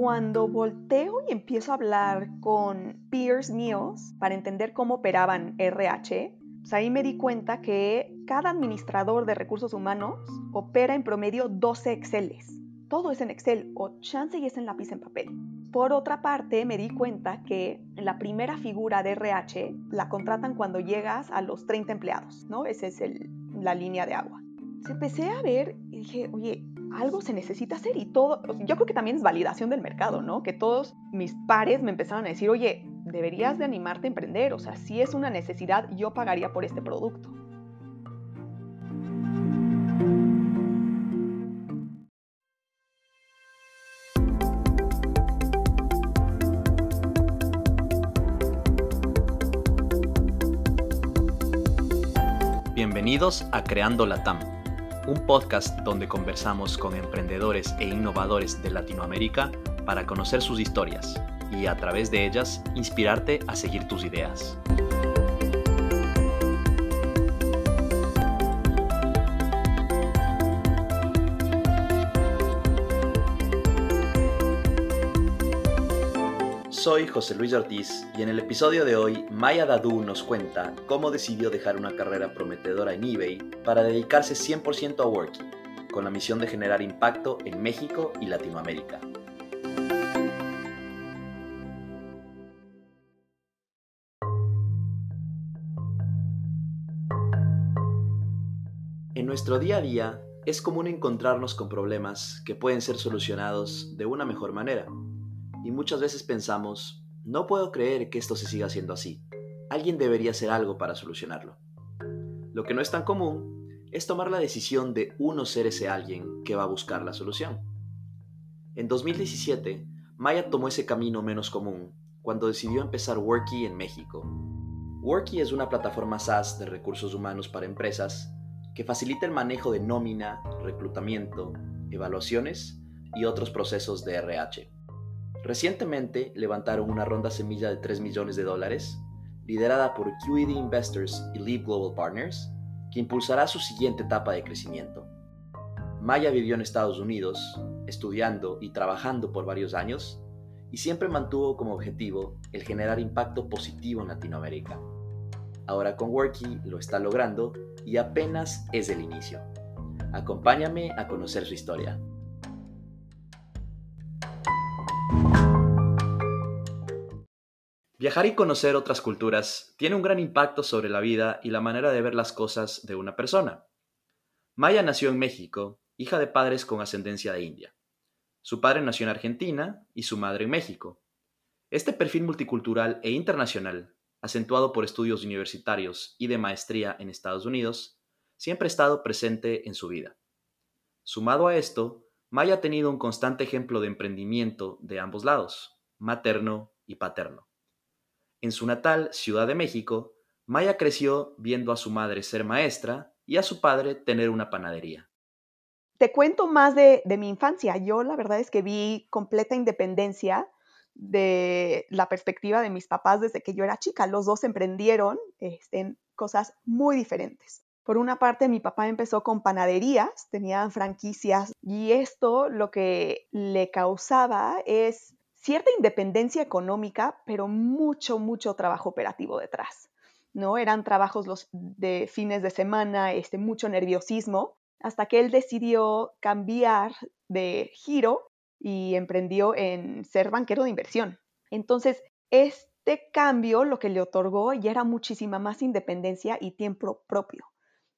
Cuando volteo y empiezo a hablar con peers míos para entender cómo operaban RH, pues ahí me di cuenta que cada administrador de recursos humanos opera en promedio 12 Exceles. Todo es en Excel o chance y es en lápiz en papel. Por otra parte, me di cuenta que la primera figura de RH la contratan cuando llegas a los 30 empleados, ¿no? Esa es la línea de agua. Empecé a ver y dije, oye, algo se necesita hacer y todo, yo creo que también es validación del mercado, ¿no? Que todos mis pares me empezaron a decir, oye, deberías de animarte a emprender, o sea, si es una necesidad, yo pagaría por este producto. Bienvenidos a Creando la TAM un podcast donde conversamos con emprendedores e innovadores de Latinoamérica para conocer sus historias y a través de ellas inspirarte a seguir tus ideas. Soy José Luis Ortiz y en el episodio de hoy Maya Dadu nos cuenta cómo decidió dejar una carrera prometedora en eBay para dedicarse 100% a Worky, con la misión de generar impacto en México y Latinoamérica. En nuestro día a día es común encontrarnos con problemas que pueden ser solucionados de una mejor manera y muchas veces pensamos, no puedo creer que esto se siga haciendo así. Alguien debería hacer algo para solucionarlo. Lo que no es tan común es tomar la decisión de uno ser ese alguien que va a buscar la solución. En 2017, Maya tomó ese camino menos común cuando decidió empezar Worky en México. Worky es una plataforma SaaS de recursos humanos para empresas que facilita el manejo de nómina, reclutamiento, evaluaciones y otros procesos de RH. Recientemente levantaron una ronda semilla de 3 millones de dólares, liderada por QED Investors y Leap Global Partners, que impulsará su siguiente etapa de crecimiento. Maya vivió en Estados Unidos, estudiando y trabajando por varios años, y siempre mantuvo como objetivo el generar impacto positivo en Latinoamérica. Ahora con Worky lo está logrando y apenas es el inicio. Acompáñame a conocer su historia. Viajar y conocer otras culturas tiene un gran impacto sobre la vida y la manera de ver las cosas de una persona. Maya nació en México, hija de padres con ascendencia de India. Su padre nació en Argentina y su madre en México. Este perfil multicultural e internacional, acentuado por estudios universitarios y de maestría en Estados Unidos, siempre ha estado presente en su vida. Sumado a esto, Maya ha tenido un constante ejemplo de emprendimiento de ambos lados, materno y paterno. En su natal Ciudad de México, Maya creció viendo a su madre ser maestra y a su padre tener una panadería. Te cuento más de, mi infancia. Yo la verdad es que vi completa independencia de la perspectiva de mis papás desde que yo era chica. Los dos emprendieron este, en cosas muy diferentes. Por una parte, mi papá empezó con panaderías, tenían franquicias y esto lo que le causaba es cierta independencia económica, pero mucho, mucho trabajo operativo detrás. ¿no? Eran trabajos los de fines de semana, este, mucho nerviosismo, hasta que él decidió cambiar de giro y emprendió en ser banquero de inversión. Entonces, este cambio lo que le otorgó ya era muchísima más independencia y tiempo propio.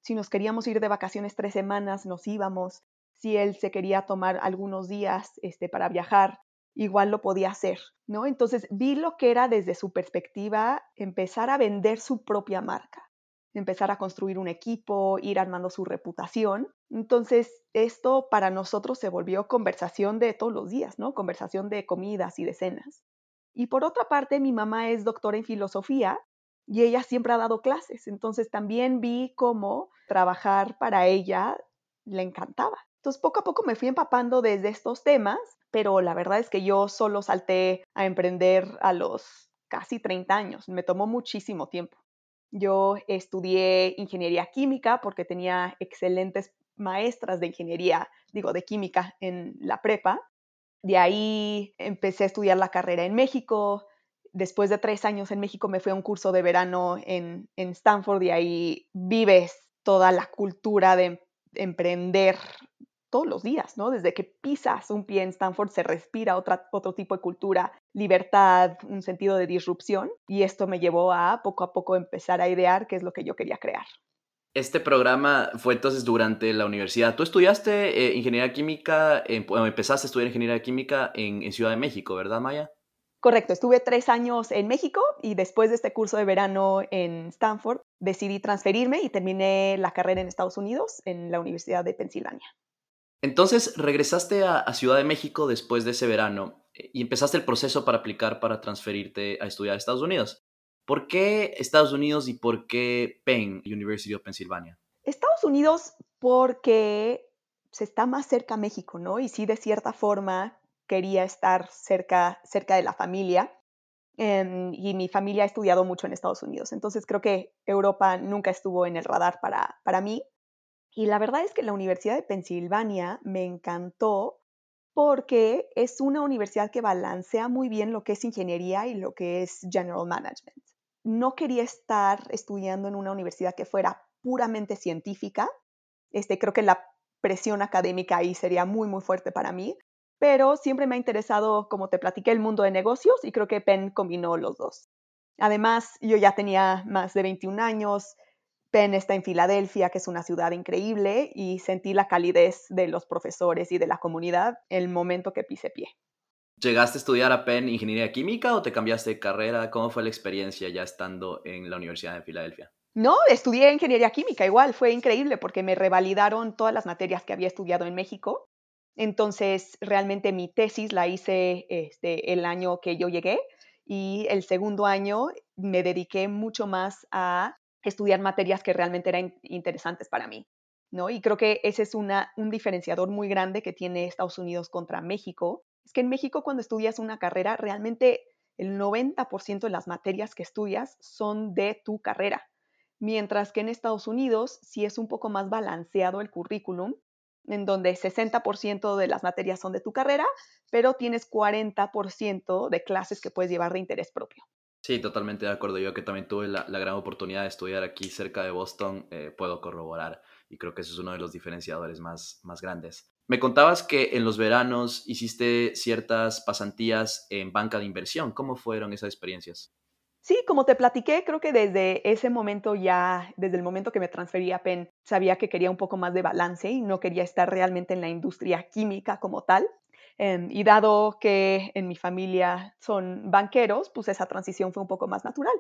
Si nos queríamos ir de vacaciones tres semanas, nos íbamos. Si él se quería tomar algunos días este, para viajar, igual lo podía hacer, ¿no? Entonces vi lo que era desde su perspectiva empezar a vender su propia marca, empezar a construir un equipo, ir armando su reputación. Entonces esto para nosotros se volvió conversación de todos los días, ¿no? Conversación de comidas y de cenas. Y por otra parte, mi mamá es doctora en filosofía y ella siempre ha dado clases, entonces también vi cómo trabajar para ella le encantaba. Entonces poco a poco me fui empapando desde estos temas pero la verdad es que yo solo salté a emprender a los casi 30 años, me tomó muchísimo tiempo. Yo estudié ingeniería química porque tenía excelentes maestras de ingeniería, digo, de química en la prepa. De ahí empecé a estudiar la carrera en México. Después de tres años en México me fui un curso de verano en, en Stanford y ahí vives toda la cultura de emprender todos los días, ¿no? Desde que pisas un pie en Stanford se respira otra, otro tipo de cultura, libertad, un sentido de disrupción y esto me llevó a poco a poco empezar a idear qué es lo que yo quería crear. Este programa fue entonces durante la universidad. Tú estudiaste eh, ingeniería química, empezaste a estudiar ingeniería química en, en Ciudad de México, ¿verdad, Maya? Correcto, estuve tres años en México y después de este curso de verano en Stanford decidí transferirme y terminé la carrera en Estados Unidos en la Universidad de Pensilvania. Entonces regresaste a, Ciudad de México después de ese verano eh, y empezaste el proceso para aplicar para transferirte a estudiar a Estados Unidos. ¿Por qué Estados Unidos y por qué Penn, University of Pennsylvania? Estados Unidos porque se está más cerca a México, ¿no? Y sí, de cierta forma, quería estar cerca, cerca de la familia. Em, y mi familia ha estudiado mucho en Estados Unidos. Entonces creo que Europa nunca estuvo en el radar para, para mí. Y la verdad es que la Universidad de Pensilvania me encantó porque es una universidad que balancea muy bien lo que es ingeniería y lo que es general management. No quería estar estudiando en una universidad que fuera puramente científica. Este, creo que la presión académica ahí sería muy, muy fuerte para mí, pero siempre me ha interesado, como te platiqué, el mundo de negocios y creo que Penn combinó los dos. Además, yo ya tenía más de 21 años, Penn está en Filadelfia, que es una ciudad increíble, y sentí la calidez de los profesores y de la comunidad el momento que pise pie. ¿Llegaste a estudiar a Penn ingeniería química o te cambiaste de carrera? ¿Cómo fue la experiencia ya estando en la Universidad de Filadelfia? No, estudié ingeniería química igual, fue increíble porque me revalidaron todas las materias que había estudiado en México. Entonces, realmente mi tesis la hice este, el año que yo llegué y el segundo año me dediqué mucho más a estudiar materias que realmente eran interesantes para mí. ¿no? Y creo que ese es una, un diferenciador muy grande que tiene Estados Unidos contra México. Es que en México cuando estudias una carrera, realmente el 90% de las materias que estudias son de tu carrera. Mientras que en Estados Unidos sí es un poco más balanceado el currículum, en donde 60% de las materias son de tu carrera, pero tienes 40% de clases que puedes llevar de interés propio. Sí, totalmente de acuerdo. Yo que también tuve la, gran oportunidad de estudiar aquí cerca de Boston, eh, puedo corroborar y creo que eso es uno de los diferenciadores más, más grandes. Me contabas que en los veranos hiciste ciertas pasantías en banca de inversión. ¿Cómo fueron esas experiencias? Sí, como te platiqué, creo que desde ese momento ya, desde el momento que me transferí a Penn, sabía que quería un poco más de balance y no quería estar realmente en la industria química como tal. Em, y dado que en mi familia son banqueros, pues esa transición fue un poco más natural.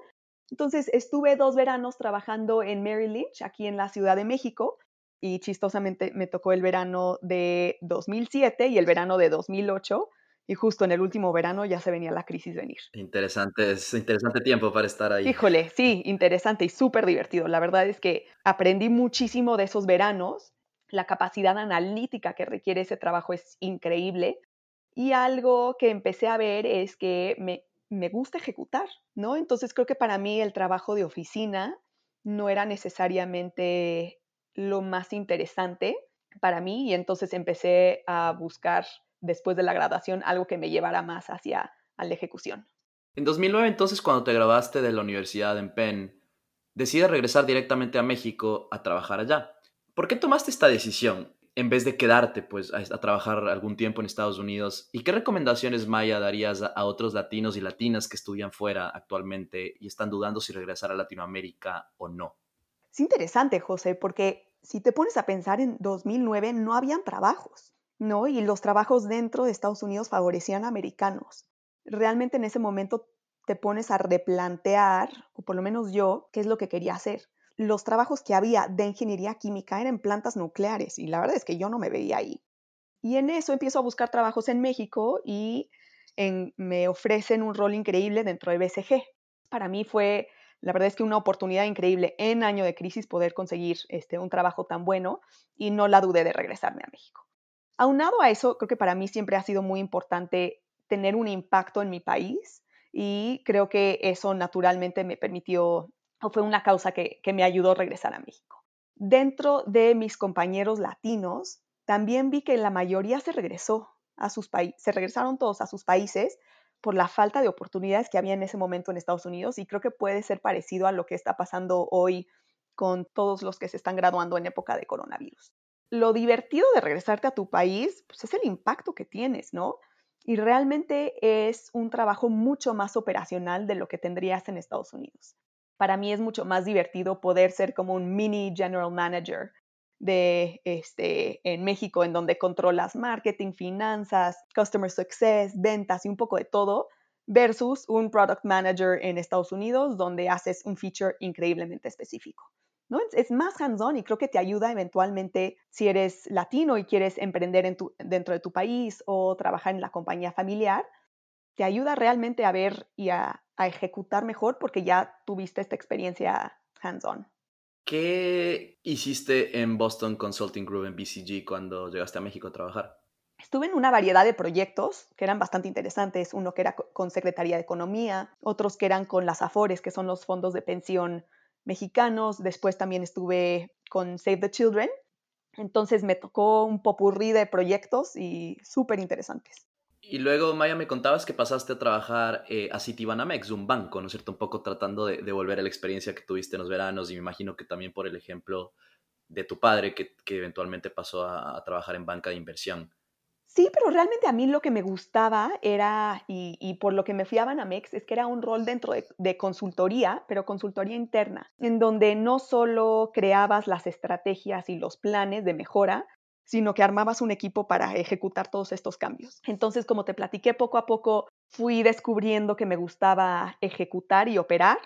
Entonces estuve dos veranos trabajando en Merrill Lynch, aquí en la Ciudad de México, y chistosamente me tocó el verano de 2007 y el verano de 2008, y justo en el último verano ya se venía la crisis venir. Interesante, es interesante tiempo para estar ahí. Híjole, sí, interesante y súper divertido. La verdad es que aprendí muchísimo de esos veranos. La capacidad analítica que requiere ese trabajo es increíble. Y algo que empecé a ver es que me, me gusta ejecutar, ¿no? Entonces creo que para mí el trabajo de oficina no era necesariamente lo más interesante para mí y entonces empecé a buscar después de la graduación algo que me llevara más hacia la ejecución. En 2009 entonces cuando te graduaste de la universidad en Penn, decides regresar directamente a México a trabajar allá. ¿Por qué tomaste esta decisión? En vez de quedarte pues a, trabajar algún tiempo en Estados Unidos? ¿Y qué recomendaciones, Maya, darías a, otros latinos y latinas que estudian fuera actualmente y están dudando si regresar a Latinoamérica o no? Es interesante, José, porque si te pones a pensar en 2009 no habían trabajos, ¿no? Y los trabajos dentro de Estados Unidos favorecían a americanos. Realmente en ese momento te pones a replantear, o por lo menos yo, qué es lo que quería hacer los trabajos que había de ingeniería química eran plantas nucleares y la verdad es que yo no me veía ahí. Y en eso empiezo a buscar trabajos en México y me ofrecen un rol increíble dentro de BCG. Para mí fue, la verdad es que una oportunidad increíble en año de crisis poder conseguir este, un trabajo tan bueno y no la dudé de regresarme a México. Aunado a eso, creo que para mí siempre ha sido muy importante tener un impacto en mi país y creo que eso naturalmente me permitió o fue una causa que, me ayudó a regresar a México. dentro de mis compañeros latinos, también vi que la mayoría se regresó a sus países, se regresaron todos a sus países por la falta de oportunidades que había en ese momento en Estados Unidos y creo que puede ser parecido a lo que está pasando hoy con todos los que se están graduando en época de coronavirus. Lo divertido de regresarte a tu país pues es el impacto que tienes, ¿no? Y realmente es un trabajo mucho más operacional de lo que tendrías en Estados Unidos. Para mí es mucho más divertido poder ser como un mini general manager de este en México en donde controlas marketing, finanzas, customer success, ventas y un poco de todo versus un product manager en Estados Unidos donde haces un feature increíblemente específico. ¿no? Es, más hands-on y creo que te ayuda eventualmente si eres latino y quieres emprender dentro de tu país o trabajar en la compañía familiar, te ayuda realmente a ver y a, a ejecutar mejor porque ya tuviste esta experiencia hands-on. ¿Qué hiciste en Boston Consulting Group en BCG cuando llegaste a México a trabajar? Estuve en una variedad de proyectos que eran bastante interesantes, uno que era con Secretaría de Economía, otros que eran con las AFORES, que son los fondos de pensión mexicanos, después también estuve con Save the Children, entonces me tocó un popurrí de proyectos y súper interesantes. Y luego, Maya, me contabas que pasaste a trabajar eh, a Citibanamex, un banco, ¿no es cierto? Un poco tratando de, de, volver a la experiencia que tuviste en los veranos y me imagino que también por el ejemplo de tu padre que, que eventualmente pasó a, a trabajar en banca de inversión. Sí, pero realmente a mí lo que me gustaba era, y, por lo que me fui a Banamex, es que era un rol dentro de, consultoría, pero consultoría interna, en donde no solo creabas las estrategias y los planes de mejora, sino que armabas un equipo para ejecutar todos estos cambios. Entonces, como te platiqué poco a poco, fui descubriendo que me gustaba ejecutar y operar.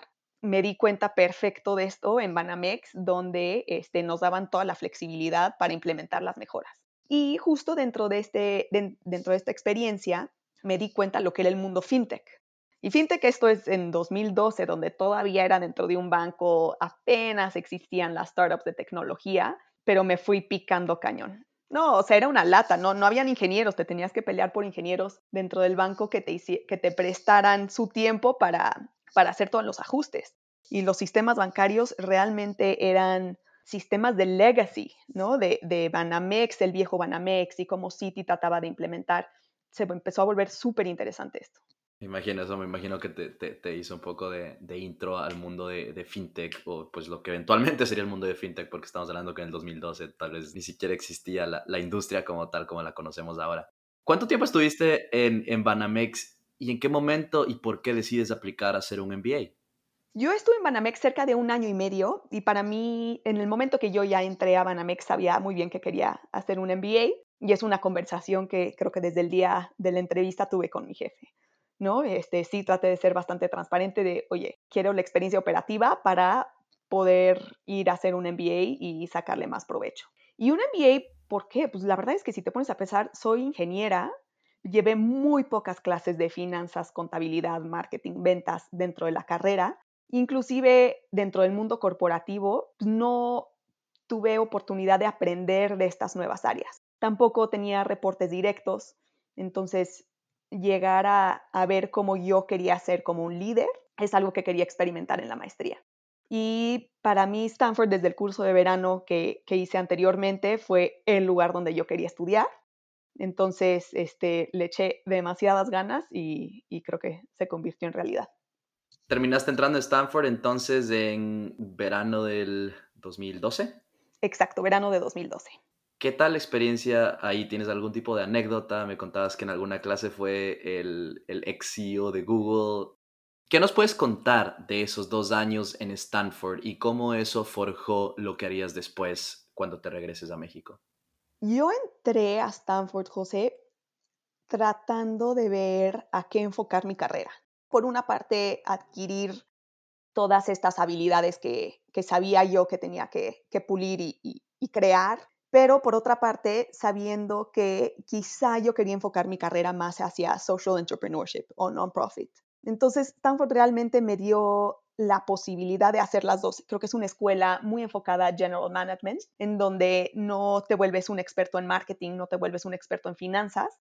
Me di cuenta perfecto de esto en Banamex, donde este, nos daban toda la flexibilidad para implementar las mejoras. Y justo dentro de, este, dentro de esta experiencia me di cuenta lo que era el mundo fintech. Y fintech esto es en 2012, donde todavía era dentro de un banco, apenas existían las startups de tecnología, pero me fui picando cañón. No, o sea, era una lata, no, no habían ingenieros, te tenías que pelear por ingenieros dentro del banco que te, que te prestaran su tiempo para, para hacer todos los ajustes. Y los sistemas bancarios realmente eran sistemas de legacy, ¿no? De, de Banamex, el viejo Banamex y cómo Citi trataba de implementar. Se empezó a volver súper interesante esto. Me imagino eso, me imagino que te, te, hizo un poco de, de intro al mundo de, de, fintech, o pues lo que eventualmente sería el mundo de fintech, porque estamos hablando que en el 2012 tal vez ni siquiera existía la, la industria como tal, como la conocemos ahora. ¿Cuánto tiempo estuviste en, en Banamex y en qué momento y por qué decides aplicar a hacer un MBA? Yo estuve en Banamex cerca de un año y medio y para mí, en el momento que yo ya entré a Banamex, sabía muy bien que quería hacer un MBA y es una conversación que creo que desde el día de la entrevista tuve con mi jefe. ¿No? Este, sí traté de ser bastante transparente de, oye, quiero la experiencia operativa para poder ir a hacer un MBA y sacarle más provecho. Y un MBA, ¿por qué? Pues la verdad es que si te pones a pensar, soy ingeniera, llevé muy pocas clases de finanzas, contabilidad, marketing, ventas dentro de la carrera Inclusive dentro del mundo corporativo pues, no tuve oportunidad de aprender de estas nuevas áreas. Tampoco tenía reportes directos, entonces llegar a, ver cómo yo quería ser como un líder es algo que quería experimentar en la maestría. Y para mí Stanford desde el curso de verano que, hice anteriormente fue el lugar donde yo quería estudiar. Entonces este, le eché demasiadas ganas y creo que se convirtió en realidad. Terminaste entrando a Stanford entonces en verano del 2012. Exacto, verano de 2012. ¿Qué tal experiencia ahí? ¿Tienes algún tipo de anécdota? Me contabas que en alguna clase fue el, el ex CEO de Google. ¿Qué nos puedes contar de esos dos años en Stanford y cómo eso forjó lo que harías después cuando te regreses a México? Yo entré a Stanford, José, tratando de ver a qué enfocar mi carrera por una parte, adquirir todas estas habilidades que, sabía yo que tenía que, pulir y, crear, pero por otra parte, sabiendo que quizá yo quería enfocar mi carrera más hacia social entrepreneurship o non-profit. Entonces, Stanford realmente me dio la posibilidad de hacer las dos. Creo que es una escuela muy enfocada a general management, en donde no te vuelves un experto en marketing, no te vuelves un experto en finanzas,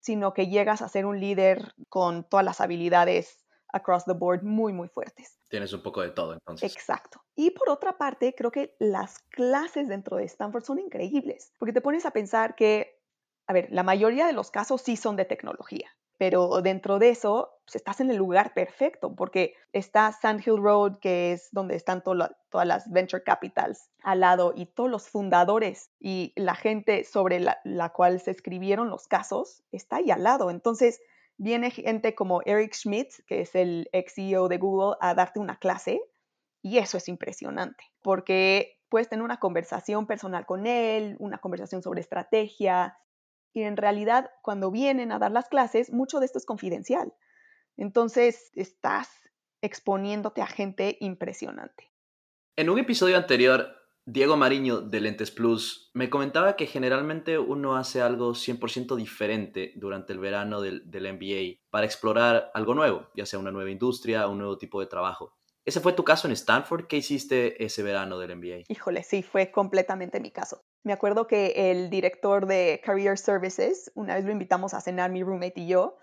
sino que llegas a ser un líder con todas las habilidades across the board muy, muy fuertes. Tienes un poco de todo, entonces. Exacto. Y por otra parte, creo que las clases dentro de Stanford son increíbles, porque te pones a pensar que, a ver, la mayoría de los casos sí son de tecnología, pero dentro de eso pues, estás en el lugar perfecto porque está Sand Hill Road, que es donde están todas las venture capitals al lado y todos los fundadores y la gente sobre la, la cual se escribieron los casos está ahí al lado. Entonces viene gente como Eric Schmidt, que es el ex CEO de Google, a darte una clase y eso es impresionante porque puedes tener una conversación personal con él, una conversación sobre estrategia, y en realidad cuando vienen a dar las clases, mucho de esto es confidencial. Entonces estás exponiéndote a gente impresionante. En un episodio anterior, Diego Mariño de Lentes Plus me comentaba que generalmente uno hace algo 100% diferente durante el verano del, del, MBA para explorar algo nuevo, ya sea una nueva industria, un nuevo tipo de trabajo. ¿Ese fue tu caso en Stanford? ¿Qué hiciste ese verano del MBA? Híjole, sí, fue completamente mi caso. Me acuerdo que el director de Career Services, una vez lo invitamos a cenar mi roommate y yo,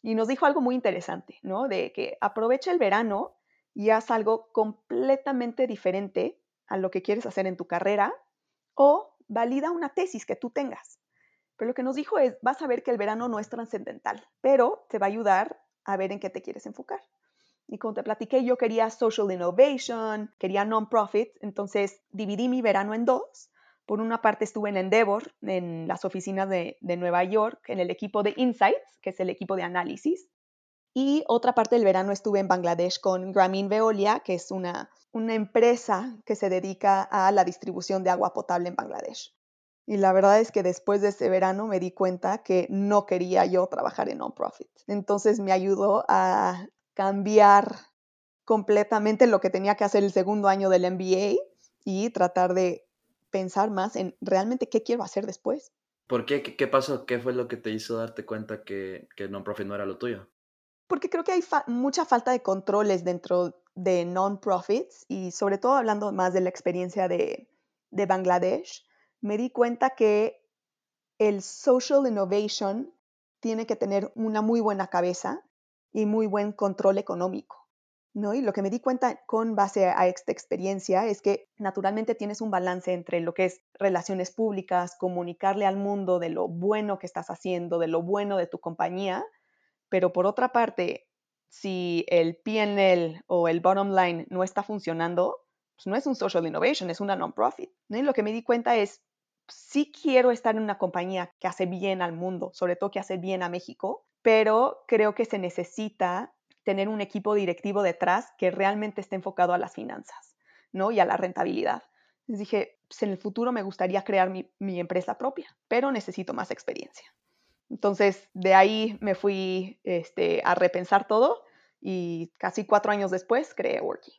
y nos dijo algo muy interesante, ¿no? De que aprovecha el verano y haz algo completamente diferente a lo que quieres hacer en tu carrera o valida una tesis que tú tengas. Pero lo que nos dijo es, vas a ver que el verano no es trascendental, pero te va a ayudar a ver en qué te quieres enfocar. Y como te platiqué, yo quería social innovation, quería non-profit, entonces dividí mi verano en dos por una parte estuve en Endeavor, en las oficinas de, Nueva York, en el equipo de Insights, que es el equipo de análisis. Y otra parte del verano estuve en Bangladesh con Grameen Veolia, que es una, una empresa que se dedica a la distribución de agua potable en Bangladesh. Y la verdad es que después de ese verano me di cuenta que no quería yo trabajar en non-profit. Entonces me ayudó a cambiar completamente lo que tenía que hacer el segundo año del MBA y tratar de pensar más en realmente qué quiero hacer después. ¿Por qué? ¿Qué, pasó? ¿Qué fue lo que te hizo darte cuenta que, que non-profit no era lo tuyo? Porque creo que hay mucha falta de controles dentro de non-profits y sobre todo hablando más de la experiencia de, de Bangladesh, me di cuenta que el social innovation tiene que tener una muy buena cabeza y muy buen control económico. ¿no? Y lo que me di cuenta con base a esta experiencia es que naturalmente tienes un balance entre lo que es relaciones públicas, comunicarle al mundo de lo bueno que estás haciendo, de lo bueno de tu compañía, pero por otra parte, si el PNL o el bottom line no está funcionando, pues no es un social innovation, es una non-profit. ¿no? Lo que me di cuenta es, sí quiero estar en una compañía que hace bien al mundo, sobre todo que hace bien a México, pero creo que se necesita tener un equipo directivo detrás que realmente esté enfocado a las finanzas, ¿no? Y a la rentabilidad. Les dije, pues en el futuro me gustaría crear mi, empresa propia, pero necesito más experiencia. Entonces, de ahí me fui este, a repensar todo y casi cuatro años después creé Worky.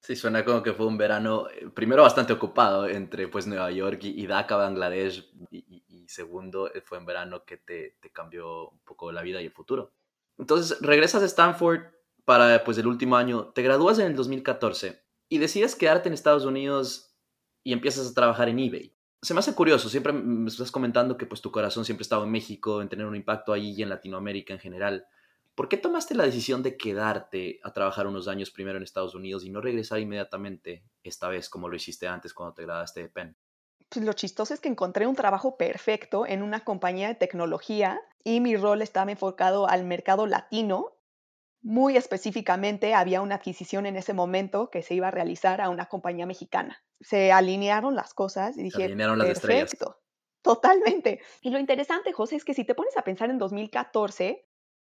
Sí, suena como que fue un verano, eh, primero bastante ocupado entre pues Nueva York y, Dhaka, Bangladesh, y, segundo eh, fue un verano que te, cambió un poco la vida y el futuro. Entonces, regresas a Stanford para pues, el último año, te gradúas en el 2014 y decides quedarte en Estados Unidos y empiezas a trabajar en eBay. Se me hace curioso, siempre me estás comentando que pues, tu corazón siempre estaba en México, en tener un impacto ahí y en Latinoamérica en general. ¿Por qué tomaste la decisión de quedarte a trabajar unos años primero en Estados Unidos y no regresar inmediatamente, esta vez como lo hiciste antes cuando te graduaste de Penn? Pues lo chistoso es que encontré un trabajo perfecto en una compañía de tecnología y mi rol estaba enfocado al mercado latino. Muy específicamente había una adquisición en ese momento que se iba a realizar a una compañía mexicana. Se alinearon las cosas y dije, se alinearon las perfecto. Totalmente. Y lo interesante, José, es que si te pones a pensar en 2014,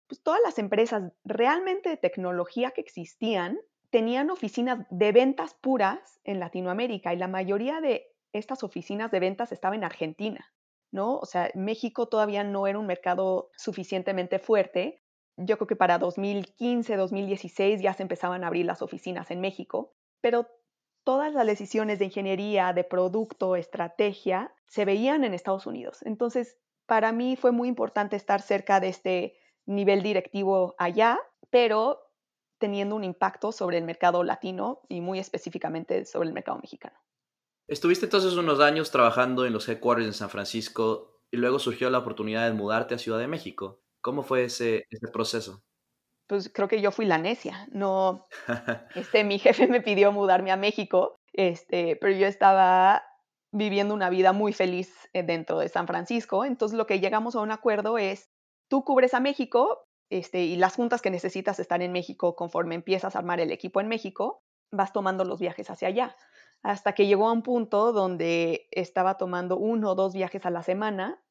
pues todas las empresas realmente de tecnología que existían tenían oficinas de ventas puras en Latinoamérica y la mayoría de estas oficinas de ventas estaban en Argentina, ¿no? O sea, México todavía no era un mercado suficientemente fuerte. Yo creo que para 2015, 2016 ya se empezaban a abrir las oficinas en México, pero todas las decisiones de ingeniería, de producto, estrategia, se veían en Estados Unidos. Entonces, para mí fue muy importante estar cerca de este nivel directivo allá, pero teniendo un impacto sobre el mercado latino y muy específicamente sobre el mercado mexicano. Estuviste entonces unos años trabajando en los headquarters en San Francisco y luego surgió la oportunidad de mudarte a Ciudad de México. ¿Cómo fue ese, ese proceso? Pues creo que yo fui la necia. No, este, mi jefe me pidió mudarme a México, este, pero yo estaba viviendo una vida muy feliz eh, dentro de San Francisco. Entonces lo que llegamos a un acuerdo es, tú cubres a México este, y las juntas que necesitas estar en México conforme empiezas a armar el equipo en México, vas tomando los viajes hacia allá. Hasta que llegó a un punto donde estaba tomando uno o dos viajes a la semana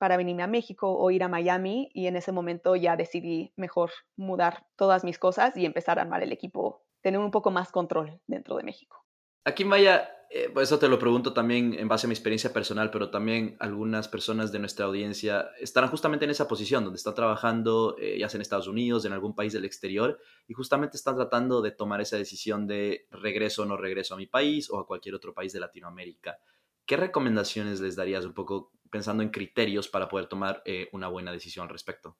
para venirme a México o ir a Miami y en ese momento ya decidí mejor mudar todas mis cosas y empezar a armar el equipo, tener un poco más control dentro de México. Aquí, Maya, eh, pues eso te lo pregunto también en base a mi experiencia personal, pero también algunas personas de nuestra audiencia estarán justamente en esa posición, donde están trabajando, eh, ya sea en Estados Unidos, en algún país del exterior, y justamente están tratando de tomar esa decisión de regreso o no regreso a mi país o a cualquier otro país de Latinoamérica. ¿Qué recomendaciones les darías un poco pensando en criterios para poder tomar eh, una buena decisión al respecto?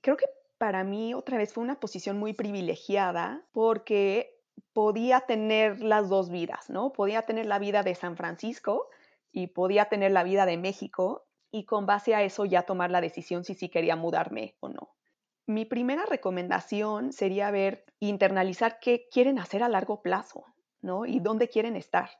Creo que para mí otra vez fue una posición muy privilegiada porque podía tener las dos vidas, ¿no? Podía tener la vida de San Francisco y podía tener la vida de México y con base a eso ya tomar la decisión si sí quería mudarme o no. Mi primera recomendación sería ver, internalizar qué quieren hacer a largo plazo, ¿no? Y dónde quieren estar.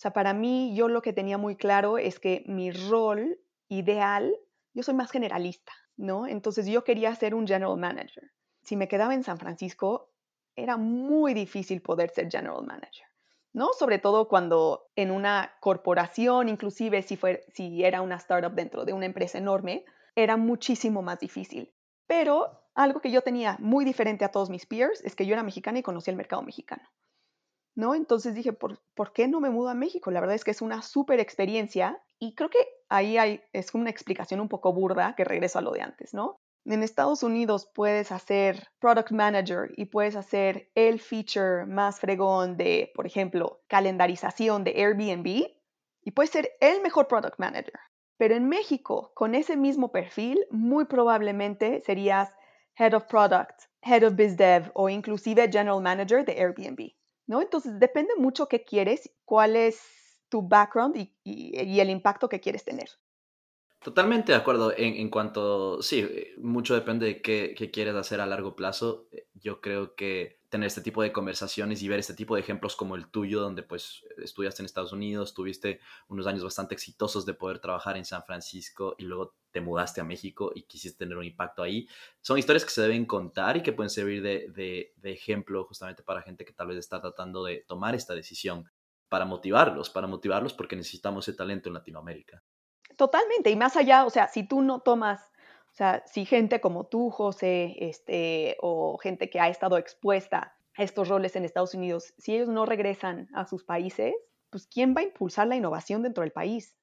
Sea, para mí yo lo que tenía muy claro es que mi rol ideal, yo soy más generalista, ¿no? Entonces yo quería ser un general manager. Si me quedaba en San Francisco, era muy difícil poder ser general manager, ¿no? Sobre todo cuando en una corporación, inclusive si, fue, si era una startup dentro de una empresa enorme, era muchísimo más difícil. Pero algo que yo tenía muy diferente a todos mis peers es que yo era mexicana y conocía el mercado mexicano. ¿No? Entonces dije, ¿por, ¿por qué no me mudo a México? La verdad es que es una súper experiencia y creo que ahí hay, es una explicación un poco burda que regreso a lo de antes, ¿no? En Estados Unidos puedes hacer product manager y puedes hacer el feature más fregón de, por ejemplo, calendarización de Airbnb y puedes ser el mejor product manager. Pero en México, con ese mismo perfil, muy probablemente serías head of product, head of biz dev o inclusive general manager de Airbnb. ¿No? Entonces depende mucho qué quieres, cuál es tu background y el impacto que quieres tener. Totalmente de acuerdo. En, cuanto, sí, eh, mucho depende de qué, quieres hacer a largo plazo. Eh, yo creo que tener este tipo de conversaciones y ver este tipo de ejemplos como el tuyo, donde pues estudiaste en Estados Unidos, tuviste unos años bastante exitosos de poder trabajar en San Francisco y luego te mudaste a México y quisiste tener un impacto ahí. Son historias que se deben contar y que pueden servir de, de ejemplo justamente para gente que tal vez está tratando de tomar esta decisión para motivarlos, para motivarlos porque necesitamos ese talento en Latinoamérica. Totalmente, y más allá, o sea, si tú no tomas, o sea, si gente como tú, José, este, o gente que ha estado expuesta a estos roles en Estados Unidos, si ellos no regresan a sus países, pues ¿quién va a impulsar la innovación dentro del país?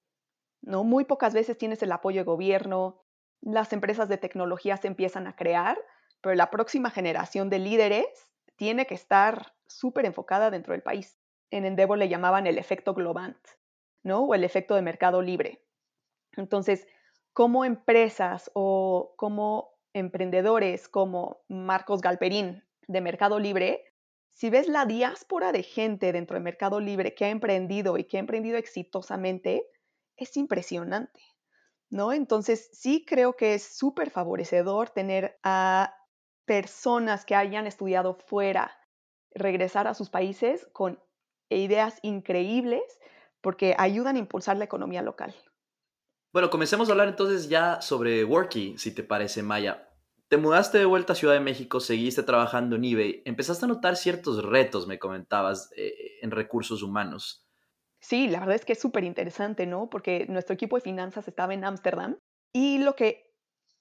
¿No? Muy pocas veces tienes el apoyo de gobierno, las empresas de tecnología se empiezan a crear, pero la próxima generación de líderes tiene que estar súper enfocada dentro del país. En Endeavor le llamaban el efecto Globant, ¿no? O el efecto de mercado libre. Entonces, como empresas o como emprendedores como Marcos Galperín de Mercado Libre, si ves la diáspora de gente dentro de Mercado Libre que ha emprendido y que ha emprendido exitosamente, es impresionante, ¿no? Entonces, sí creo que es súper favorecedor tener a personas que hayan estudiado fuera regresar a sus países con ideas increíbles porque ayudan a impulsar la economía local. Bueno, comencemos a hablar entonces ya sobre Worky, si te parece, Maya. Te mudaste de vuelta a Ciudad de México, seguiste trabajando en eBay, empezaste a notar ciertos retos, me comentabas, eh, en recursos humanos. Sí, la verdad es que es súper interesante, ¿no? Porque nuestro equipo de finanzas estaba en Ámsterdam y lo que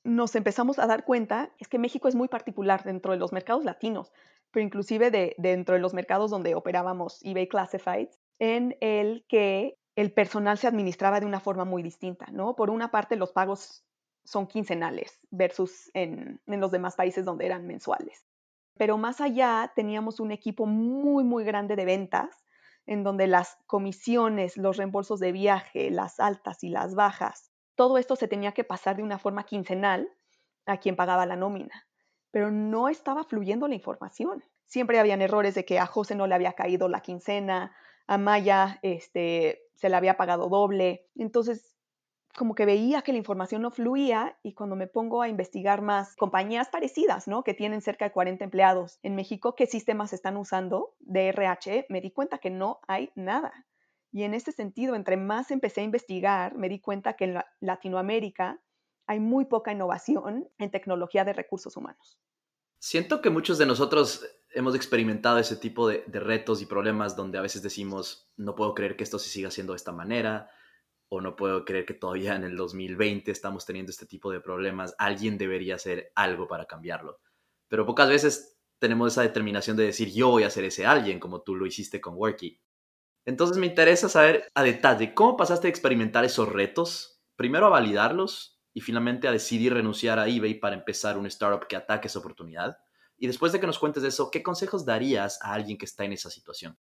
nos empezamos a dar cuenta es que México es muy particular dentro de los mercados latinos, pero inclusive de, dentro de los mercados donde operábamos eBay Classifieds, en el que el personal se administraba de una forma muy distinta, ¿no? Por una parte, los pagos son quincenales versus en, los demás países donde eran mensuales. Pero más allá, teníamos un equipo muy, muy grande de ventas, en donde las comisiones, los reembolsos de viaje, las altas y las bajas, todo esto se tenía que pasar de una forma quincenal a quien pagaba la nómina. Pero no estaba fluyendo la información. Siempre habían errores de que a José no le había caído la quincena, a Maya este, se le había pagado doble. Entonces, como que veía que la información no fluía y cuando me pongo a investigar más compañías parecidas, ¿no? Que tienen cerca de 40 empleados en México, qué sistemas están usando de RH, me di cuenta que no hay nada. Y en este sentido, entre más empecé a investigar, me di cuenta que en Latinoamérica hay muy poca innovación en tecnología de recursos humanos. Siento que muchos de nosotros hemos experimentado ese tipo de, de retos y problemas donde a veces decimos, no puedo creer que esto se siga haciendo de esta manera, o no puedo creer que todavía en el 2020 estamos teniendo este tipo de problemas, alguien debería hacer algo para cambiarlo. Pero pocas veces tenemos esa determinación de decir yo voy a ser ese alguien, como tú lo hiciste con Worky. Entonces me interesa saber a detalle cómo pasaste a experimentar esos retos, primero a validarlos y finalmente a decidir renunciar a eBay para empezar un startup que ataque esa oportunidad. Y después de que nos cuentes eso, ¿qué consejos darías a alguien que está en esa situación?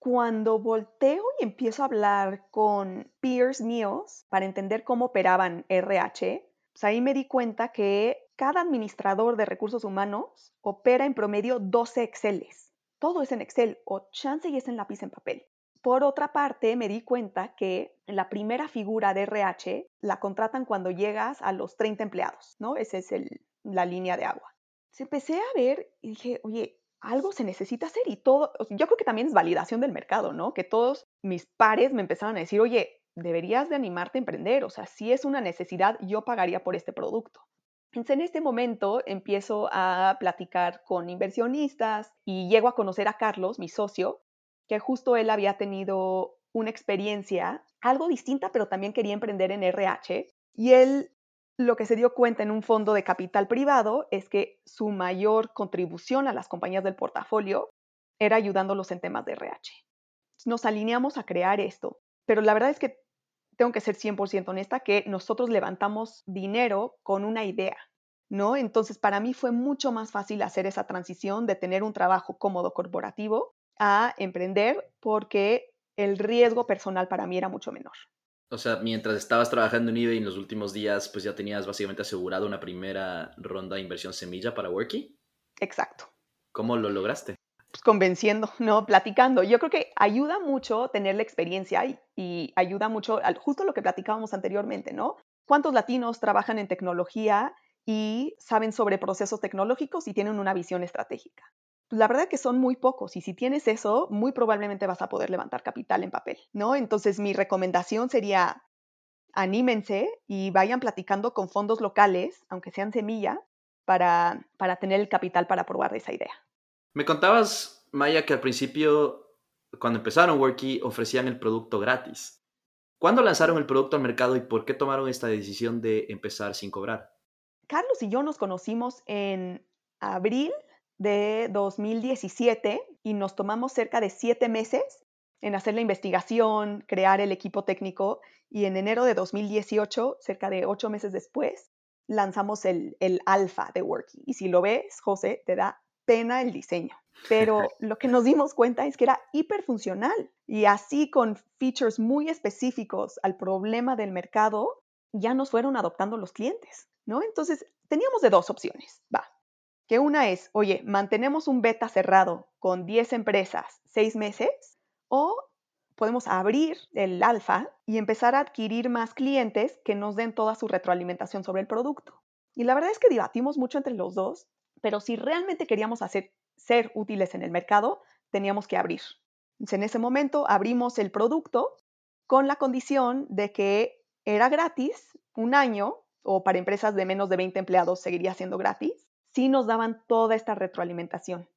Cuando volteo y empiezo a hablar con peers míos para entender cómo operaban RH, pues ahí me di cuenta que cada administrador de recursos humanos opera en promedio 12 Exceles. Todo es en Excel o chance y es en lápiz en papel. Por otra parte, me di cuenta que la primera figura de RH la contratan cuando llegas a los 30 empleados, ¿no? Esa es la línea de agua. Entonces empecé a ver y dije, oye, algo se necesita hacer y todo, yo creo que también es validación del mercado, ¿no? Que todos mis pares me empezaron a decir, oye, deberías de animarte a emprender, o sea, si es una necesidad, yo pagaría por este producto. En este momento empiezo a platicar con inversionistas y llego a conocer a Carlos, mi socio, que justo él había tenido una experiencia algo distinta, pero también quería emprender en RH. Y él lo que se dio cuenta en un fondo de capital privado es que su mayor contribución a las compañías del portafolio era ayudándolos en temas de RH. Nos alineamos a crear esto, pero la verdad es que tengo que ser 100% honesta que nosotros levantamos dinero con una idea, ¿no? Entonces, para mí fue mucho más fácil hacer esa transición de tener un trabajo cómodo corporativo a emprender porque el riesgo personal para mí era mucho menor. O sea, mientras estabas trabajando en eBay en los últimos días, pues ya tenías básicamente asegurado una primera ronda de inversión semilla para Worky. Exacto. ¿Cómo lo lograste? Pues convenciendo, ¿no? Platicando. Yo creo que ayuda mucho tener la experiencia y, ayuda mucho, justo lo que platicábamos anteriormente, ¿no? ¿Cuántos latinos trabajan en tecnología y saben sobre procesos tecnológicos y tienen una visión estratégica? La verdad que son muy pocos y si tienes eso, muy probablemente vas a poder levantar capital en papel, ¿no? Entonces mi recomendación sería anímense y vayan platicando con fondos locales, aunque sean semilla, para, para tener el capital para probar esa idea. Me contabas, Maya, que al principio, cuando empezaron Worky, ofrecían el producto gratis. ¿Cuándo lanzaron el producto al mercado y por qué tomaron esta decisión de empezar sin cobrar? Carlos y yo nos conocimos en abril de 2017 y nos tomamos cerca de siete meses en hacer la investigación, crear el equipo técnico y en enero de 2018, cerca de ocho meses después, lanzamos el, el alfa de Worky. Y si lo ves, José, te da pena el diseño. Pero lo que nos dimos cuenta es que era hiperfuncional y así con features muy específicos al problema del mercado, ya nos fueron adoptando los clientes, ¿no? Entonces, teníamos de dos opciones. Va, que una es, oye, mantenemos un beta cerrado con 10 empresas seis meses o podemos abrir el alfa y empezar a adquirir más clientes que nos den toda su retroalimentación sobre el producto. Y la verdad es que debatimos mucho entre los dos, pero si realmente queríamos hacer, ser útiles en el mercado, teníamos que abrir. en ese momento abrimos el producto con la condición de que era gratis un año, o para empresas de menos de 20 empleados seguiría siendo gratis, sí nos daban toda esta retroalimentación.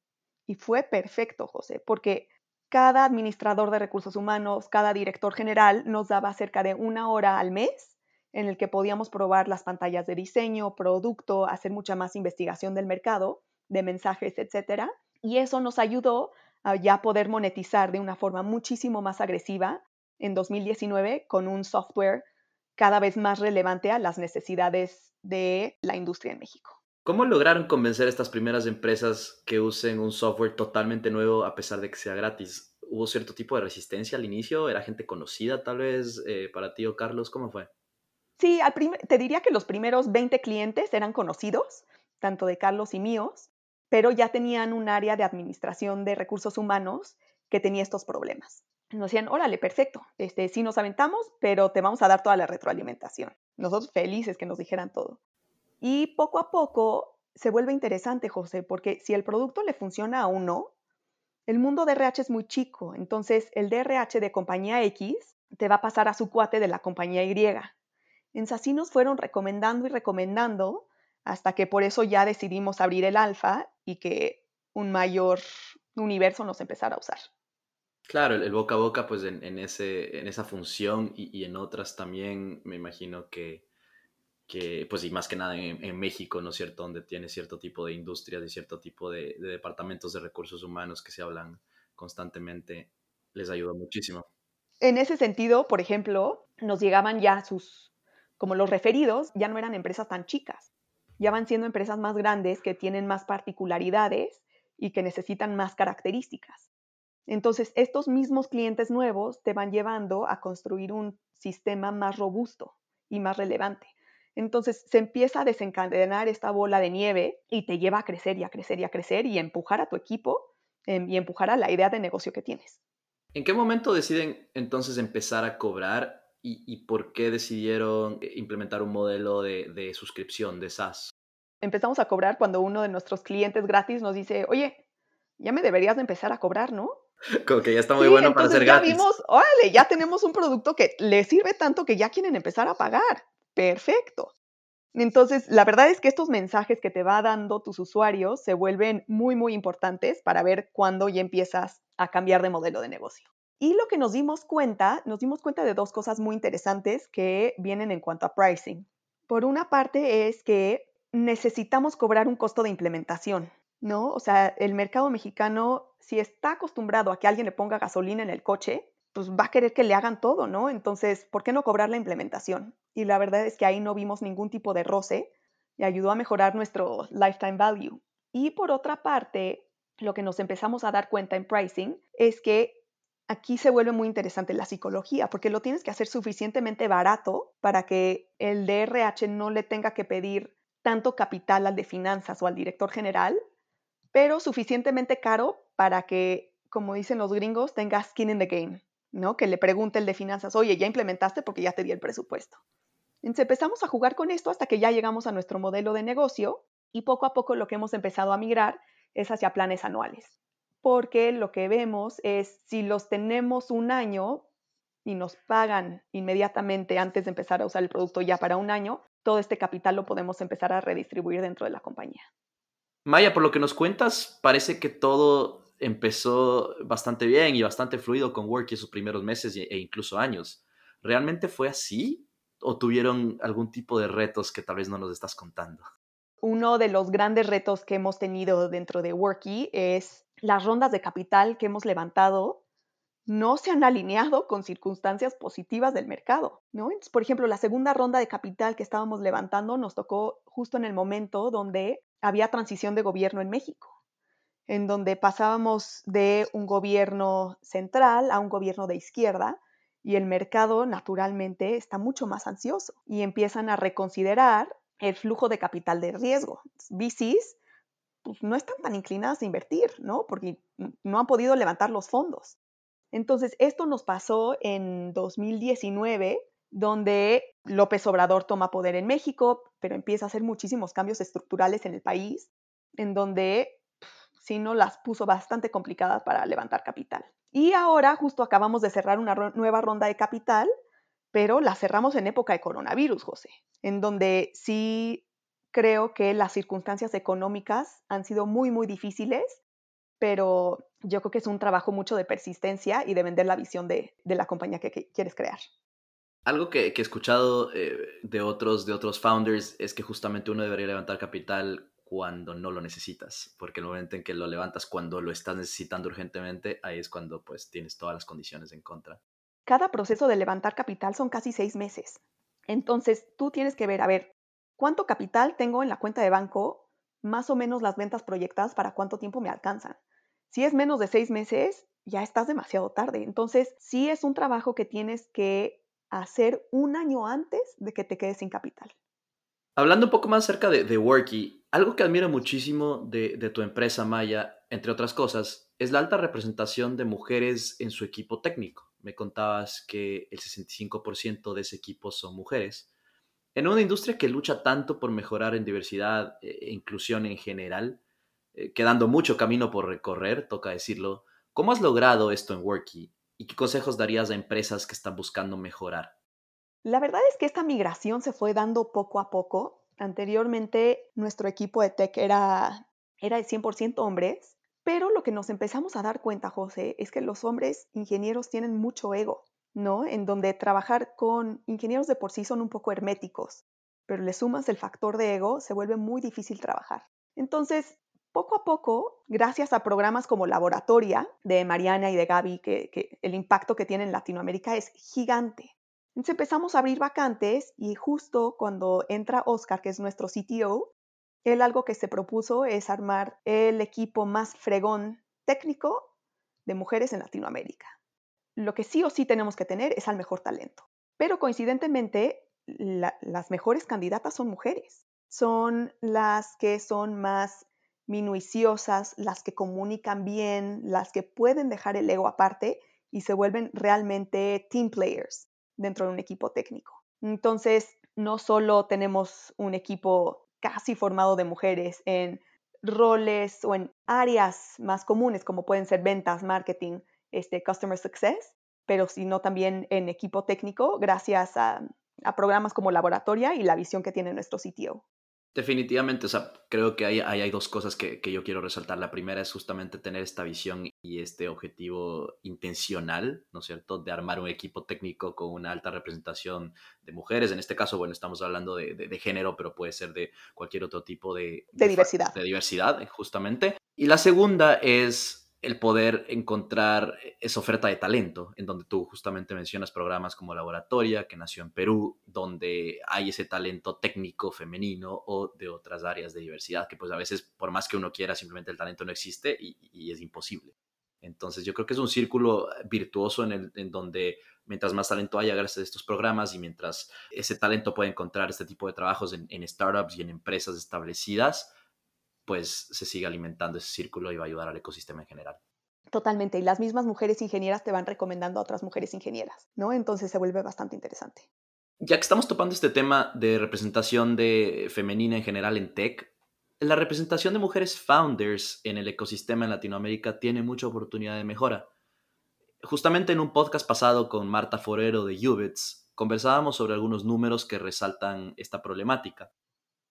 Y fue perfecto, José, porque cada administrador de recursos humanos, cada director general nos daba cerca de una hora al mes en el que podíamos probar las pantallas de diseño, producto, hacer mucha más investigación del mercado, de mensajes, etcétera. Y eso nos ayudó a ya poder monetizar de una forma muchísimo más agresiva en 2019 con un software cada vez más relevante a las necesidades de la industria en México. ¿Cómo lograron convencer a estas primeras empresas que usen un software totalmente nuevo a pesar de que sea gratis? ¿Hubo cierto tipo de resistencia al inicio? ¿Era gente conocida tal vez eh, para ti o Carlos? ¿Cómo fue? Sí, te diría que los primeros 20 clientes eran conocidos, tanto de Carlos y míos, pero ya tenían un área de administración de recursos humanos que tenía estos problemas. nos decían, órale, perfecto, este, sí nos aventamos, pero te vamos a dar toda la retroalimentación. Nosotros felices que nos dijeran todo. Y poco a poco se vuelve interesante, José, porque si el producto le funciona a uno, el mundo de RH es muy chico, entonces el DRH de compañía X te va a pasar a su cuate de la compañía Y. En SASI nos fueron recomendando y recomendando hasta que por eso ya decidimos abrir el alfa y que un mayor universo nos empezara a usar. Claro, el, boca a boca, pues en, ese, en esa función y, en otras también, me imagino que, que pues y más que nada en, México, ¿no es cierto?, donde tiene cierto tipo de industrias y cierto tipo de, departamentos de recursos humanos que se hablan constantemente, les ayuda muchísimo. En ese sentido, por ejemplo, nos llegaban ya sus, como los referidos, ya no eran empresas tan chicas, ya van siendo empresas más grandes que tienen más particularidades y que necesitan más características. Entonces, estos mismos clientes nuevos te van llevando a construir un sistema más robusto y más relevante. Entonces, se empieza a desencadenar esta bola de nieve y te lleva a crecer y a crecer y a crecer y empujar a tu equipo em, y empujar a la idea de negocio que tienes. ¿En qué momento deciden entonces empezar a cobrar y, por qué decidieron eh, implementar un modelo de, de suscripción, de SaaS? Empezamos a cobrar cuando uno de nuestros clientes gratis nos dice, oye, ya me deberías de empezar a cobrar, ¿no? Como que ya está muy bueno para ser gratis. Ya vimos, órale, ya tenemos un producto que les sirve tanto que ya quieren empezar a pagar. Perfecto. Entonces, la verdad es que estos mensajes que te va dando tus usuarios se vuelven muy, muy importantes para ver cuándo ya empiezas a cambiar de modelo de negocio. Y lo que nos dimos cuenta, nos dimos cuenta de dos cosas muy interesantes que vienen en cuanto a pricing. Por una parte es que necesitamos cobrar un costo de implementación. ¿no? O sea, el mercado mexicano, si está acostumbrado a que alguien le ponga gasolina en el coche, pues va a querer que le hagan todo, ¿no? Entonces, ¿por qué no cobrar la implementación? Y la verdad es que ahí no vimos ningún tipo de roce y ayudó a mejorar nuestro lifetime value. Y por otra parte, lo que nos empezamos a dar cuenta en pricing es que aquí se vuelve muy interesante la psicología, porque lo tienes que hacer suficientemente barato para que el DRH no le tenga que pedir tanto capital al de finanzas o al director general pero suficientemente caro para que, como dicen los gringos, tenga skin in the game, ¿no? Que le pregunte el de finanzas, oye, ¿ya implementaste? Porque ya te di el presupuesto. Entonces empezamos a jugar con esto hasta que ya llegamos a nuestro modelo de negocio y poco a poco lo que hemos empezado a migrar es hacia planes anuales. Porque lo que vemos es si los tenemos un año y nos pagan inmediatamente antes de empezar a usar el producto ya para un año, todo este capital lo podemos empezar a redistribuir dentro de la compañía. Maya, por lo que nos cuentas, parece que todo empezó bastante bien y bastante fluido con Worky sus primeros meses e incluso años. ¿Realmente fue así? ¿O tuvieron algún tipo de retos que tal vez no nos estás contando? Uno de los grandes retos que hemos tenido dentro de Worky es las rondas de capital que hemos levantado no se han alineado con circunstancias positivas del mercado, ¿no? por ejemplo, la segunda ronda de capital que estábamos levantando nos tocó justo en el momento donde había transición de gobierno en México, en donde pasábamos de un gobierno central a un gobierno de izquierda y el mercado naturalmente está mucho más ansioso y empiezan a reconsiderar el flujo de capital de riesgo. VCs pues, no están tan inclinadas a invertir, ¿no? Porque no han podido levantar los fondos. Entonces, esto nos pasó en 2019 donde López Obrador toma poder en México, pero empieza a hacer muchísimos cambios estructurales en el país, en donde sí no las puso bastante complicadas para levantar capital. Y ahora justo acabamos de cerrar una nueva ronda de capital, pero la cerramos en época de coronavirus, José, en donde sí creo que las circunstancias económicas han sido muy, muy difíciles, pero yo creo que es un trabajo mucho de persistencia y de vender la visión de, la compañía que quieres crear. Algo que, he escuchado eh, de, otros, de otros founders es que justamente uno debería levantar capital cuando no lo necesitas, porque el momento en que lo levantas cuando lo estás necesitando urgentemente, ahí es cuando pues tienes todas las condiciones en contra. Cada proceso de levantar capital son casi seis meses. Entonces tú tienes que ver, a ver, ¿cuánto capital tengo en la cuenta de banco? Más o menos las ventas proyectadas para cuánto tiempo me alcanzan. Si es menos de seis meses, ya estás demasiado tarde. Entonces, sí es un trabajo que tienes que hacer un año antes de que te quedes sin capital. Hablando un poco más acerca de, de Worky, algo que admiro muchísimo de, tu empresa Maya entre otras cosas, es la alta representación de mujeres en su equipo técnico. Me contabas que el 65% de ese equipo son mujeres. En una industria que lucha tanto por mejorar en diversidad e inclusión en general, eh, quedando mucho camino por recorrer, toca decirlo, ¿cómo has logrado esto en Worky y qué consejos darías a empresas que están buscando mejorar? La verdad es que esta migración se fue dando poco a poco. Anteriormente nuestro equipo de tech era, era de 100% hombres, pero lo que nos empezamos a dar cuenta, José, es que los hombres ingenieros tienen mucho ego, ¿no? En donde trabajar con ingenieros de por sí son un poco herméticos, pero le sumas el factor de ego, se vuelve muy difícil trabajar. Entonces, poco a poco, gracias a programas como Laboratoria de Mariana y de Gaby, que, el impacto que tiene en Latinoamérica es gigante. Entonces empezamos a abrir vacantes y justo cuando entra Oscar, que es nuestro CTO, él algo que se propuso es armar el equipo más fregón técnico de mujeres en Latinoamérica. Lo que sí o sí tenemos que tener es al mejor talento. Pero coincidentemente, las mejores candidatas son mujeres. Son las que son más minuciosas, las que comunican bien, las que pueden dejar el ego aparte y se vuelven realmente team players dentro de un equipo técnico. Entonces, no solo tenemos un equipo casi formado de mujeres en roles o en áreas más comunes como pueden ser ventas, marketing, este, customer success, pero sino también en equipo técnico gracias a, a programas como Laboratoria y la visión que tiene nuestro CTO. Definitivamente, o sea, creo que hay, hay, dos cosas que, que, yo quiero resaltar. La primera es justamente tener esta visión y este objetivo intencional, ¿no es cierto?, de armar un equipo técnico con una alta representación de mujeres. En este caso, bueno, estamos hablando de, de, género, pero puede ser de cualquier otro tipo de, de diversidad. De diversidad, justamente. Y la segunda es el poder encontrar esa oferta de talento, en donde tú justamente mencionas programas como Laboratoria, que nació en Perú, donde hay ese talento técnico femenino o de otras áreas de diversidad, que pues a veces por más que uno quiera, simplemente el talento no existe y, es imposible. Entonces yo creo que es un círculo virtuoso en, el, en donde mientras más talento haya gracias a estos programas y mientras ese talento puede encontrar este tipo de trabajos en, en startups y en empresas establecidas, pues se sigue alimentando ese círculo y va a ayudar al ecosistema en general. Totalmente, y las mismas mujeres ingenieras te van recomendando a otras mujeres ingenieras, ¿no? Entonces se vuelve bastante interesante. Ya que estamos topando este tema de representación de femenina en general en tech, la representación de mujeres founders en el ecosistema en Latinoamérica tiene mucha oportunidad de mejora. Justamente en un podcast pasado con Marta Forero de Ubits, conversábamos sobre algunos números que resaltan esta problemática.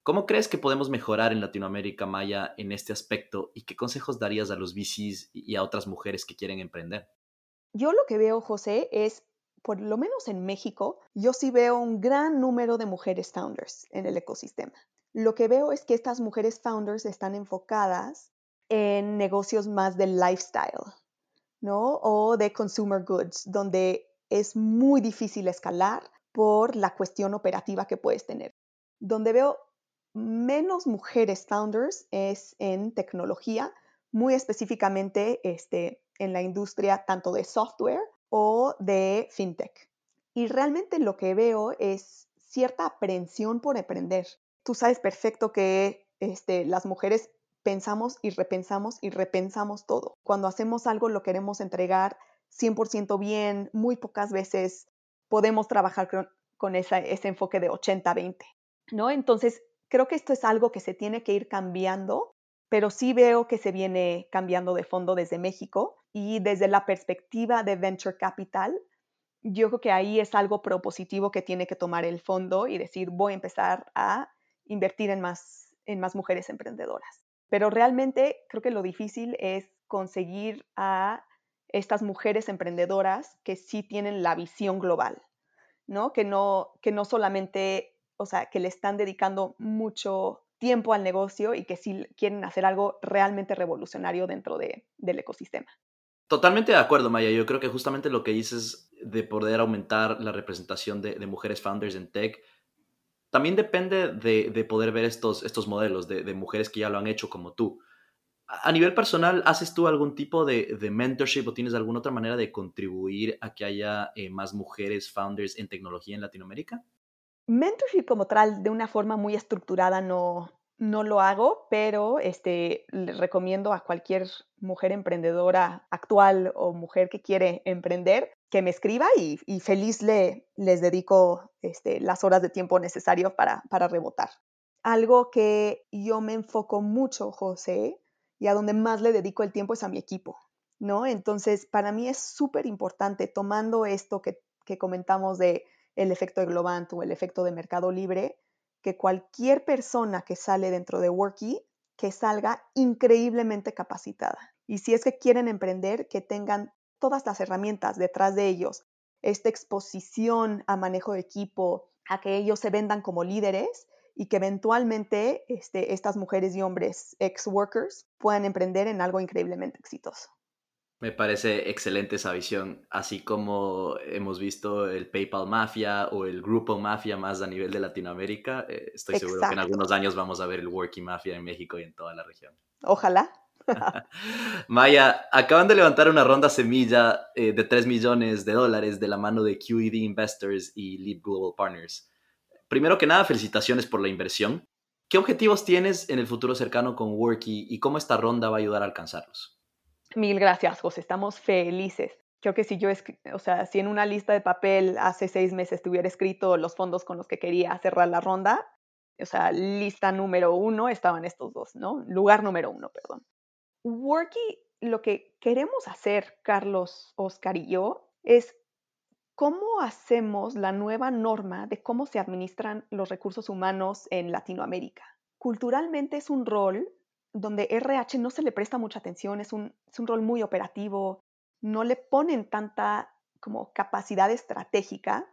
¿Cómo crees que podemos mejorar en Latinoamérica, Maya, en este aspecto y qué consejos darías a los VCs y a otras mujeres que quieren emprender? Yo lo que veo, José, es, por lo menos en México, yo sí veo un gran número de mujeres founders en el ecosistema. Lo que veo es que estas mujeres founders están enfocadas en negocios más del lifestyle, ¿no? O de consumer goods, donde es muy difícil escalar por la cuestión operativa que puedes tener. Donde veo menos mujeres founders es en tecnología, muy específicamente este, en la industria tanto de software o de fintech. Y realmente lo que veo es cierta aprensión por aprender. Tú sabes perfecto que este, las mujeres pensamos y repensamos y repensamos todo. Cuando hacemos algo lo queremos entregar 100% bien, muy pocas veces podemos trabajar con, ese enfoque de 80-20, ¿no? Entonces, Creo que esto es algo que se tiene que ir cambiando, pero sí veo que se viene cambiando de fondo desde México y desde la perspectiva de Venture Capital. Yo creo que ahí es algo propositivo que tiene que tomar el fondo y decir, voy a empezar a invertir en más, en más mujeres emprendedoras. Pero realmente creo que lo difícil es conseguir a estas mujeres emprendedoras que sí tienen la visión global, ¿no? Que no, que no solamente o sea, que le están dedicando mucho tiempo al negocio y que sí quieren hacer algo realmente revolucionario dentro del ecosistema. Totalmente de acuerdo, Maya. Yo creo que justamente lo que dices de poder aumentar la representación de, mujeres founders en tech también depende de, poder ver estos, estos modelos de, mujeres que ya lo han hecho como tú. A nivel personal, ¿haces tú algún tipo de, mentorship o tienes alguna otra manera de contribuir a que haya eh, más mujeres founders en tecnología en Latinoamérica? Mentorship como tal, de una forma muy estructurada, no, no lo hago, pero este, le recomiendo a cualquier mujer emprendedora actual o mujer que quiere emprender que me escriba y, feliz le, les dedico este, las horas de tiempo necesarias para, para rebotar. Algo que yo me enfoco mucho, José, y a donde más le dedico el tiempo es a mi equipo, ¿no? Entonces, para mí es súper importante, tomando esto que, que comentamos de el efecto de Globant o el efecto de mercado libre, que cualquier persona que sale dentro de Worky, que salga increíblemente capacitada. Y si es que quieren emprender, que tengan todas las herramientas detrás de ellos, esta exposición a manejo de equipo, a que ellos se vendan como líderes y que eventualmente este, estas mujeres y hombres ex-workers puedan emprender en algo increíblemente exitoso. Me parece excelente esa visión, así como hemos visto el PayPal Mafia o el Grupo Mafia más a nivel de Latinoamérica. Eh, estoy seguro que en algunos años vamos a ver el Working Mafia en México y en toda la región. Ojalá. Maya, acaban de levantar una ronda semilla eh, de 3 millones de dólares de la mano de QED Investors y Leap Global Partners. Primero que nada, felicitaciones por la inversión. ¿Qué objetivos tienes en el futuro cercano con Worky y cómo esta ronda va a ayudar a alcanzarlos? Mil gracias, José. Estamos felices. Creo que si yo, o sea, si en una lista de papel hace seis meses tuviera escrito los fondos con los que quería cerrar la ronda, o sea, lista número uno estaban estos dos, ¿no? Lugar número uno, perdón. Worky, lo que queremos hacer, Carlos, Oscar y yo, es cómo hacemos la nueva norma de cómo se administran los recursos humanos en Latinoamérica. Culturalmente es un rol donde RH no se le presta mucha atención, es un, rol muy operativo, no le ponen tanta como capacidad estratégica.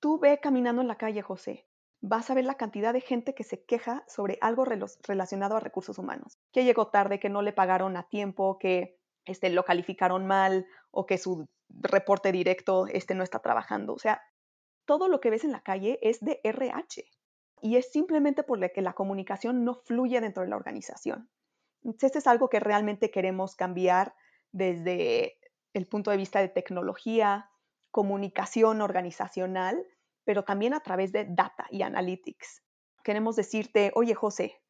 Tú ve caminando en la calle, José, vas a ver la cantidad de gente que se queja sobre algo relacionado a recursos humanos, que llegó tarde, que no le pagaron a tiempo, que este, lo calificaron mal o que su reporte directo este, no está trabajando. O sea, todo lo que ves en la calle es de RH y es simplemente por que la comunicación no fluye dentro de la organización. Entonces, es algo que realmente queremos cambiar desde el punto de vista de tecnología, comunicación organizacional, pero también a través de data y analytics. Queremos decirte, oye José,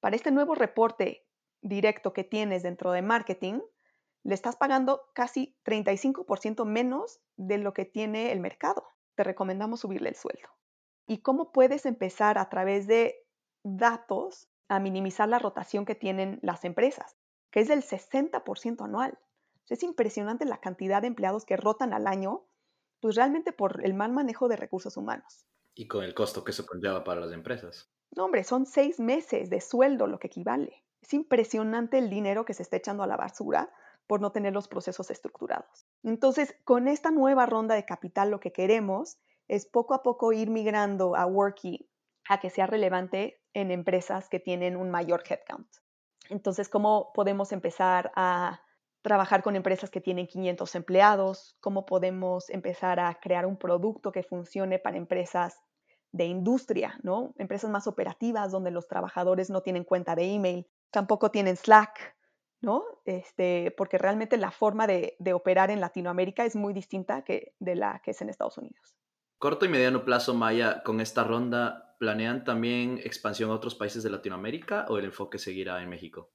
para este nuevo reporte directo que tienes dentro de marketing, le estás pagando casi 35% menos de lo que tiene el mercado. Te recomendamos subirle el sueldo. ¿Y cómo puedes empezar a través de datos a minimizar la rotación que tienen las empresas, que es del 60% anual. Es impresionante la cantidad de empleados que rotan al año, pues realmente por el mal manejo de recursos humanos. Y con el costo que eso conlleva para las empresas. No, hombre, son seis meses de sueldo lo que equivale. Es impresionante el dinero que se está echando a la basura por no tener los procesos estructurados. Entonces, con esta nueva ronda de capital, lo que queremos es poco a poco ir migrando a Worky a que sea relevante en empresas que tienen un mayor headcount. Entonces, ¿cómo podemos empezar a trabajar con empresas que tienen 500 empleados? ¿Cómo podemos empezar a crear un producto que funcione para empresas de industria, ¿no? Empresas más operativas donde los trabajadores no tienen cuenta de email, tampoco tienen Slack, ¿no? Este, porque realmente la forma de, operar en Latinoamérica es muy distinta que de la que es en Estados Unidos. Corto y mediano plazo, Maya, con esta ronda, ¿planean también expansión a otros países de Latinoamérica o el enfoque seguirá en México?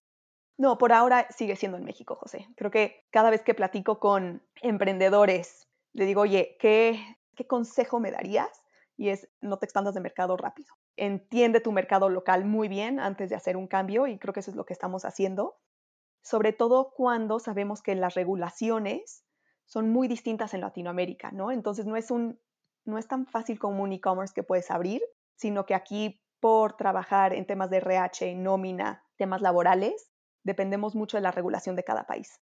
No, por ahora sigue siendo en México, José. Creo que cada vez que platico con emprendedores, le digo, oye, ¿qué, qué consejo me darías? Y es, no te expandas de mercado rápido. Entiende tu mercado local muy bien antes de hacer un cambio y creo que eso es lo que estamos haciendo. Sobre todo cuando sabemos que las regulaciones son muy distintas en Latinoamérica, ¿no? Entonces no es un no es tan fácil como un e-commerce que puedes abrir, sino que aquí por trabajar en temas de RH, nómina, temas laborales, dependemos mucho de la regulación de cada país.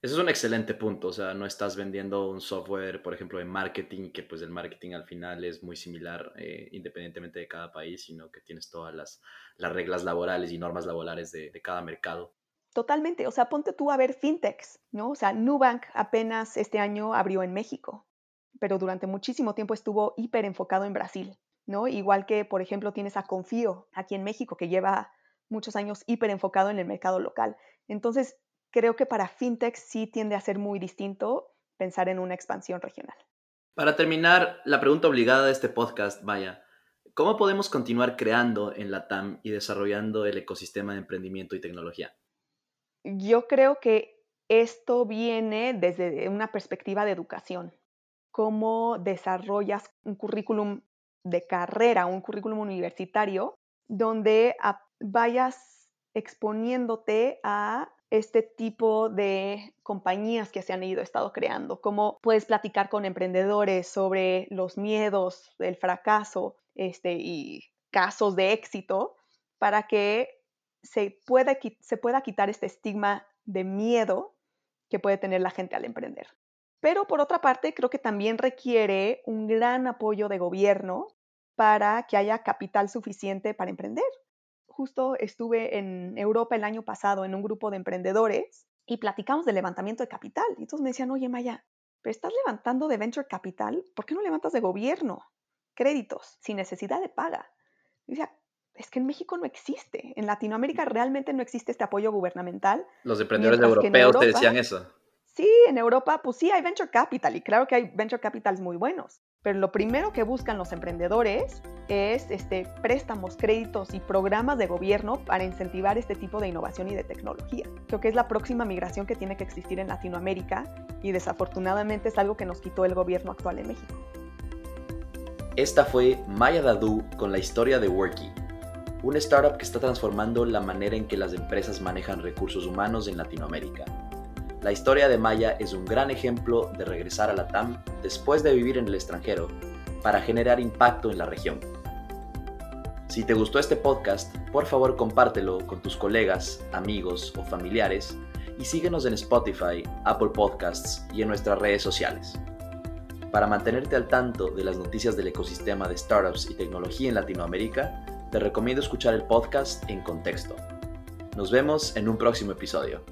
Eso es un excelente punto, o sea, no estás vendiendo un software, por ejemplo, de marketing, que pues el marketing al final es muy similar eh, independientemente de cada país, sino que tienes todas las, reglas laborales y normas laborales de, de, cada mercado. Totalmente, o sea, ponte tú a ver fintechs, ¿no? O sea, Nubank apenas este año abrió en México pero durante muchísimo tiempo estuvo hiper enfocado en Brasil, ¿no? Igual que, por ejemplo, tienes a Confío aquí en México, que lleva muchos años hiper enfocado en el mercado local. Entonces, creo que para fintech sí tiende a ser muy distinto pensar en una expansión regional. Para terminar, la pregunta obligada de este podcast, vaya, ¿Cómo podemos continuar creando en la TAM y desarrollando el ecosistema de emprendimiento y tecnología? Yo creo que esto viene desde una perspectiva de educación. ¿Cómo desarrollas un currículum de carrera, un currículum universitario, donde vayas exponiéndote a este tipo de compañías que se han ido estado creando, cómo puedes platicar con emprendedores sobre los miedos, el fracaso este, y casos de éxito para que se pueda, se pueda quitar este estigma de miedo que puede tener la gente al emprender. Pero por otra parte, creo que también requiere un gran apoyo de gobierno para que haya capital suficiente para emprender justo estuve en Europa el año pasado en un grupo de emprendedores y platicamos de levantamiento de capital. Y todos me decían, oye Maya, pero estás levantando de venture capital, ¿por qué no levantas de gobierno? Créditos, sin necesidad de paga. Y decía, es que en México no existe. En Latinoamérica realmente no existe este apoyo gubernamental. Los emprendedores europeos te decían eso. Sí, en Europa, pues sí, hay venture capital y claro que hay venture capitals muy buenos, pero lo primero que buscan los emprendedores es este, préstamos, créditos y programas de gobierno para incentivar este tipo de innovación y de tecnología. Creo que es la próxima migración que tiene que existir en Latinoamérica y desafortunadamente es algo que nos quitó el gobierno actual en México. Esta fue Maya Dadu con la historia de Worky, una startup que está transformando la manera en que las empresas manejan recursos humanos en Latinoamérica. La historia de Maya es un gran ejemplo de regresar a la TAM después de vivir en el extranjero para generar impacto en la región. Si te gustó este podcast, por favor compártelo con tus colegas, amigos o familiares y síguenos en Spotify, Apple Podcasts y en nuestras redes sociales. Para mantenerte al tanto de las noticias del ecosistema de startups y tecnología en Latinoamérica, te recomiendo escuchar el podcast En Contexto. Nos vemos en un próximo episodio.